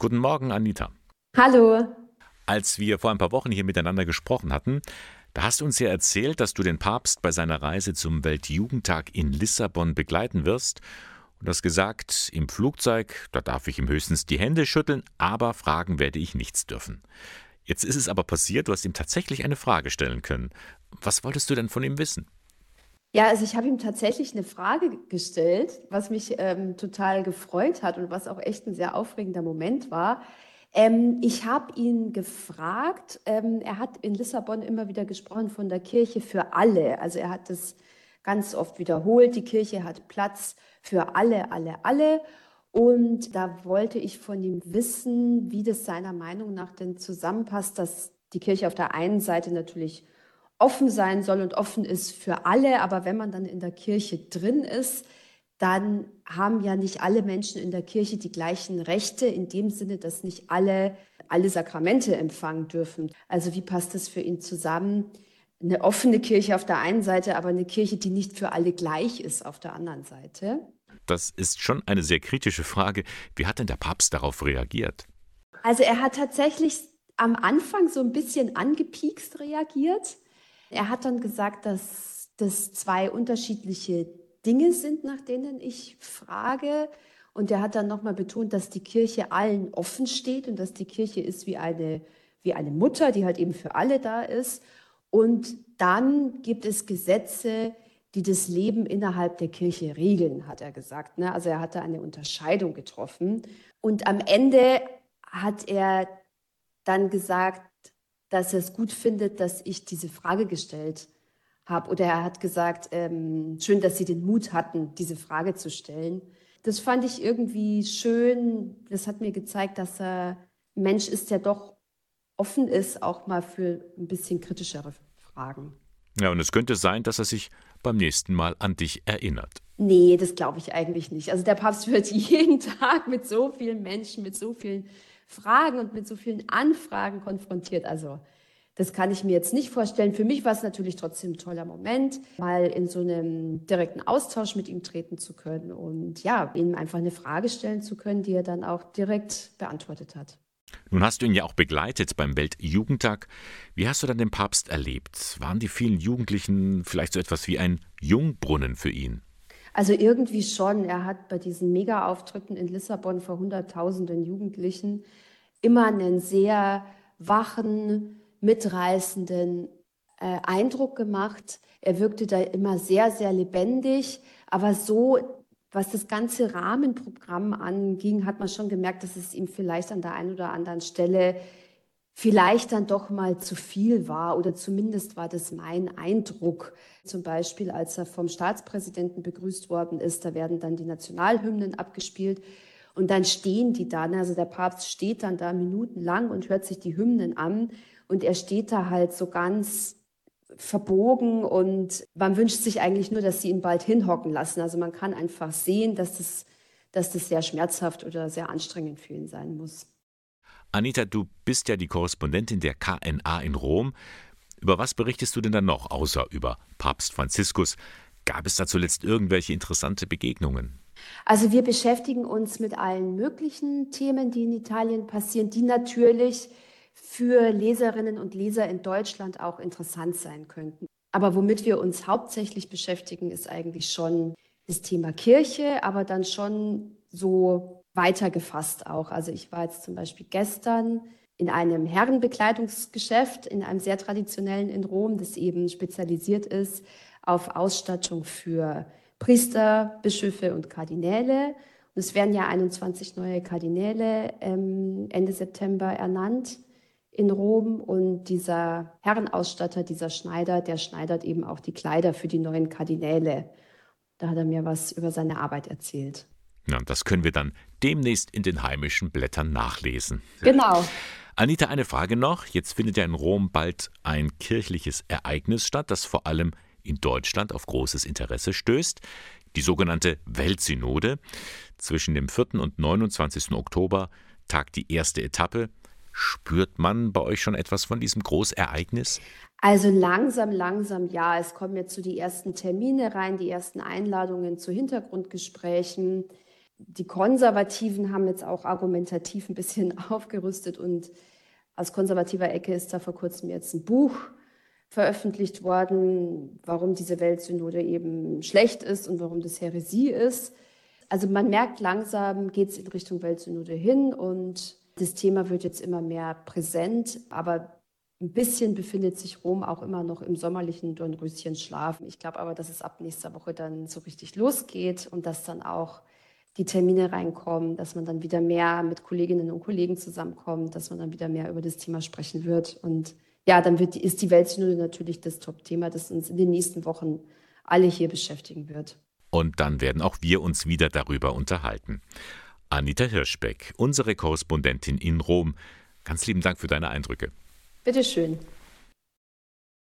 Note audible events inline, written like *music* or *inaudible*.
Guten Morgen, Anita. Hallo. Als wir vor ein paar Wochen hier miteinander gesprochen hatten, da hast du uns ja erzählt, dass du den Papst bei seiner Reise zum Weltjugendtag in Lissabon begleiten wirst. Und hast gesagt, im Flugzeug, da darf ich ihm höchstens die Hände schütteln, aber fragen werde ich nichts dürfen. Jetzt ist es aber passiert, du hast ihm tatsächlich eine Frage stellen können. Was wolltest du denn von ihm wissen? Ja, also ich habe ihm tatsächlich eine Frage gestellt, was mich ähm, total gefreut hat und was auch echt ein sehr aufregender Moment war. Ähm, ich habe ihn gefragt, ähm, er hat in Lissabon immer wieder gesprochen von der Kirche für alle. Also er hat das ganz oft wiederholt, die Kirche hat Platz für alle, alle, alle. Und da wollte ich von ihm wissen, wie das seiner Meinung nach denn zusammenpasst, dass die Kirche auf der einen Seite natürlich offen sein soll und offen ist für alle. Aber wenn man dann in der Kirche drin ist, dann haben ja nicht alle Menschen in der Kirche die gleichen Rechte, in dem Sinne, dass nicht alle alle Sakramente empfangen dürfen. Also wie passt das für ihn zusammen? Eine offene Kirche auf der einen Seite, aber eine Kirche, die nicht für alle gleich ist auf der anderen Seite. Das ist schon eine sehr kritische Frage. Wie hat denn der Papst darauf reagiert? Also er hat tatsächlich am Anfang so ein bisschen angepiekst reagiert. Er hat dann gesagt, dass das zwei unterschiedliche Dinge sind, nach denen ich frage. Und er hat dann nochmal betont, dass die Kirche allen offen steht und dass die Kirche ist wie eine, wie eine Mutter, die halt eben für alle da ist. Und dann gibt es Gesetze, die das Leben innerhalb der Kirche regeln, hat er gesagt. Ne? Also er hat da eine Unterscheidung getroffen. Und am Ende hat er dann gesagt, dass er es gut findet, dass ich diese Frage gestellt habe. Oder er hat gesagt, ähm, schön, dass Sie den Mut hatten, diese Frage zu stellen. Das fand ich irgendwie schön. Das hat mir gezeigt, dass er Mensch ist, der doch offen ist, auch mal für ein bisschen kritischere Fragen. Ja, und es könnte sein, dass er sich beim nächsten Mal an dich erinnert. Nee, das glaube ich eigentlich nicht. Also der Papst *laughs* wird jeden Tag mit so vielen Menschen, mit so vielen Fragen und mit so vielen Anfragen konfrontiert. Also das kann ich mir jetzt nicht vorstellen. Für mich war es natürlich trotzdem ein toller Moment, mal in so einem direkten Austausch mit ihm treten zu können und ja, ihm einfach eine Frage stellen zu können, die er dann auch direkt beantwortet hat. Nun hast du ihn ja auch begleitet beim Weltjugendtag. Wie hast du dann den Papst erlebt? Waren die vielen Jugendlichen vielleicht so etwas wie ein Jungbrunnen für ihn? Also irgendwie schon. Er hat bei diesen Mega-Auftritten in Lissabon vor Hunderttausenden Jugendlichen immer einen sehr wachen, mitreißenden äh, Eindruck gemacht. Er wirkte da immer sehr, sehr lebendig, aber so, was das ganze Rahmenprogramm anging, hat man schon gemerkt, dass es ihm vielleicht an der einen oder anderen Stelle vielleicht dann doch mal zu viel war oder zumindest war das mein Eindruck. Zum Beispiel, als er vom Staatspräsidenten begrüßt worden ist, da werden dann die Nationalhymnen abgespielt und dann stehen die da. Also der Papst steht dann da minutenlang und hört sich die Hymnen an und er steht da halt so ganz verbogen und man wünscht sich eigentlich nur, dass sie ihn bald hinhocken lassen. Also man kann einfach sehen, dass das, dass das sehr schmerzhaft oder sehr anstrengend für ihn sein muss. Anita, du bist ja die Korrespondentin der KNA in Rom. Über was berichtest du denn dann noch, außer über Papst Franziskus? Gab es da zuletzt irgendwelche interessante Begegnungen? Also wir beschäftigen uns mit allen möglichen Themen, die in Italien passieren, die natürlich für Leserinnen und Leser in Deutschland auch interessant sein könnten. Aber womit wir uns hauptsächlich beschäftigen, ist eigentlich schon das Thema Kirche, aber dann schon so weitergefasst auch. Also ich war jetzt zum Beispiel gestern in einem Herrenbekleidungsgeschäft, in einem sehr traditionellen in Rom, das eben spezialisiert ist auf Ausstattung für Priester, Bischöfe und Kardinäle. Und es werden ja 21 neue Kardinäle ähm, Ende September ernannt in Rom. Und dieser Herrenausstatter, dieser Schneider, der schneidert eben auch die Kleider für die neuen Kardinäle. Da hat er mir was über seine Arbeit erzählt. Ja, das können wir dann demnächst in den heimischen Blättern nachlesen. Genau. Anita, eine Frage noch. Jetzt findet ja in Rom bald ein kirchliches Ereignis statt, das vor allem in Deutschland auf großes Interesse stößt. Die sogenannte Weltsynode. Zwischen dem 4. und 29. Oktober tagt die erste Etappe. Spürt man bei euch schon etwas von diesem Großereignis? Also langsam, langsam, ja. Es kommen jetzt so die ersten Termine rein, die ersten Einladungen zu Hintergrundgesprächen. Die Konservativen haben jetzt auch argumentativ ein bisschen *laughs* aufgerüstet und aus konservativer Ecke ist da vor kurzem jetzt ein Buch veröffentlicht worden, warum diese Weltsynode eben schlecht ist und warum das Häresie ist. Also man merkt langsam, geht es in Richtung Weltsynode hin und das Thema wird jetzt immer mehr präsent, aber ein bisschen befindet sich Rom auch immer noch im sommerlichen Dornröschenschlaf. Ich glaube aber, dass es ab nächster Woche dann so richtig losgeht und dass dann auch die Termine reinkommen, dass man dann wieder mehr mit Kolleginnen und Kollegen zusammenkommt, dass man dann wieder mehr über das Thema sprechen wird. Und ja, dann wird, ist die Weltsynode natürlich das Top-Thema, das uns in den nächsten Wochen alle hier beschäftigen wird. Und dann werden auch wir uns wieder darüber unterhalten. Anita Hirschbeck, unsere Korrespondentin in Rom. Ganz lieben Dank für deine Eindrücke. Bitteschön.